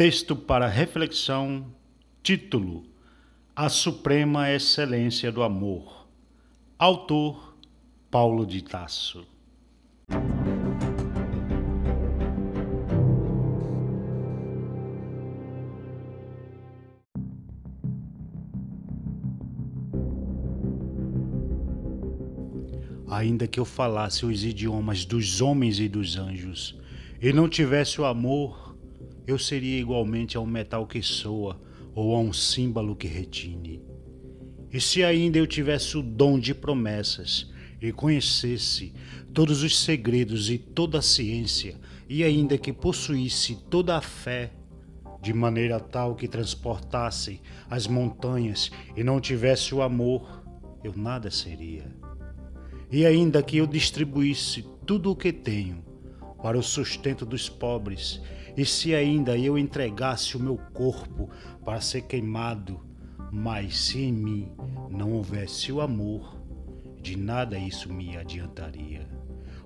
Texto para reflexão, título: A Suprema Excelência do Amor. Autor: Paulo de Tasso. Ainda que eu falasse os idiomas dos homens e dos anjos, e não tivesse o amor, eu seria igualmente a um metal que soa ou a um símbolo que retine. E se ainda eu tivesse o dom de promessas e conhecesse todos os segredos e toda a ciência, e ainda que possuísse toda a fé, de maneira tal que transportasse as montanhas e não tivesse o amor, eu nada seria. E ainda que eu distribuísse tudo o que tenho para o sustento dos pobres e se ainda eu entregasse o meu corpo para ser queimado, mas se em mim não houvesse o amor, de nada isso me adiantaria.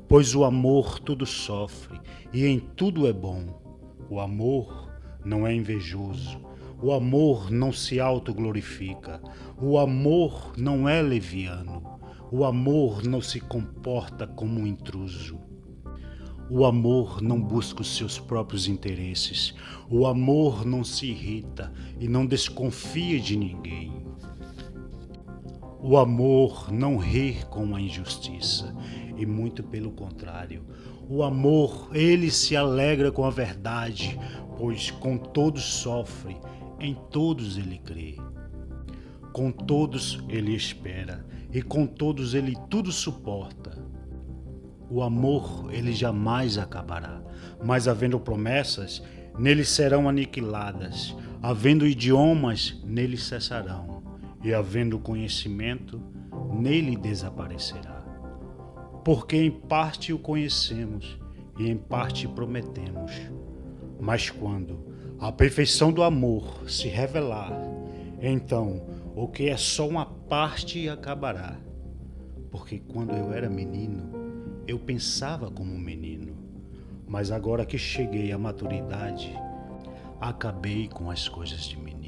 Pois o amor tudo sofre e em tudo é bom. O amor não é invejoso. O amor não se autoglorifica. O amor não é leviano. O amor não se comporta como um intruso. O amor não busca os seus próprios interesses. O amor não se irrita e não desconfia de ninguém. O amor não ri com a injustiça, e muito pelo contrário. O amor, ele se alegra com a verdade, pois com todos sofre, em todos ele crê. Com todos ele espera, e com todos ele tudo suporta. O amor, ele jamais acabará, mas havendo promessas, nele serão aniquiladas, havendo idiomas, nele cessarão, e havendo conhecimento, nele desaparecerá. Porque em parte o conhecemos e em parte prometemos. Mas quando a perfeição do amor se revelar, então o que é só uma parte acabará. Porque quando eu era menino, eu pensava como um menino, mas agora que cheguei à maturidade, acabei com as coisas de menino.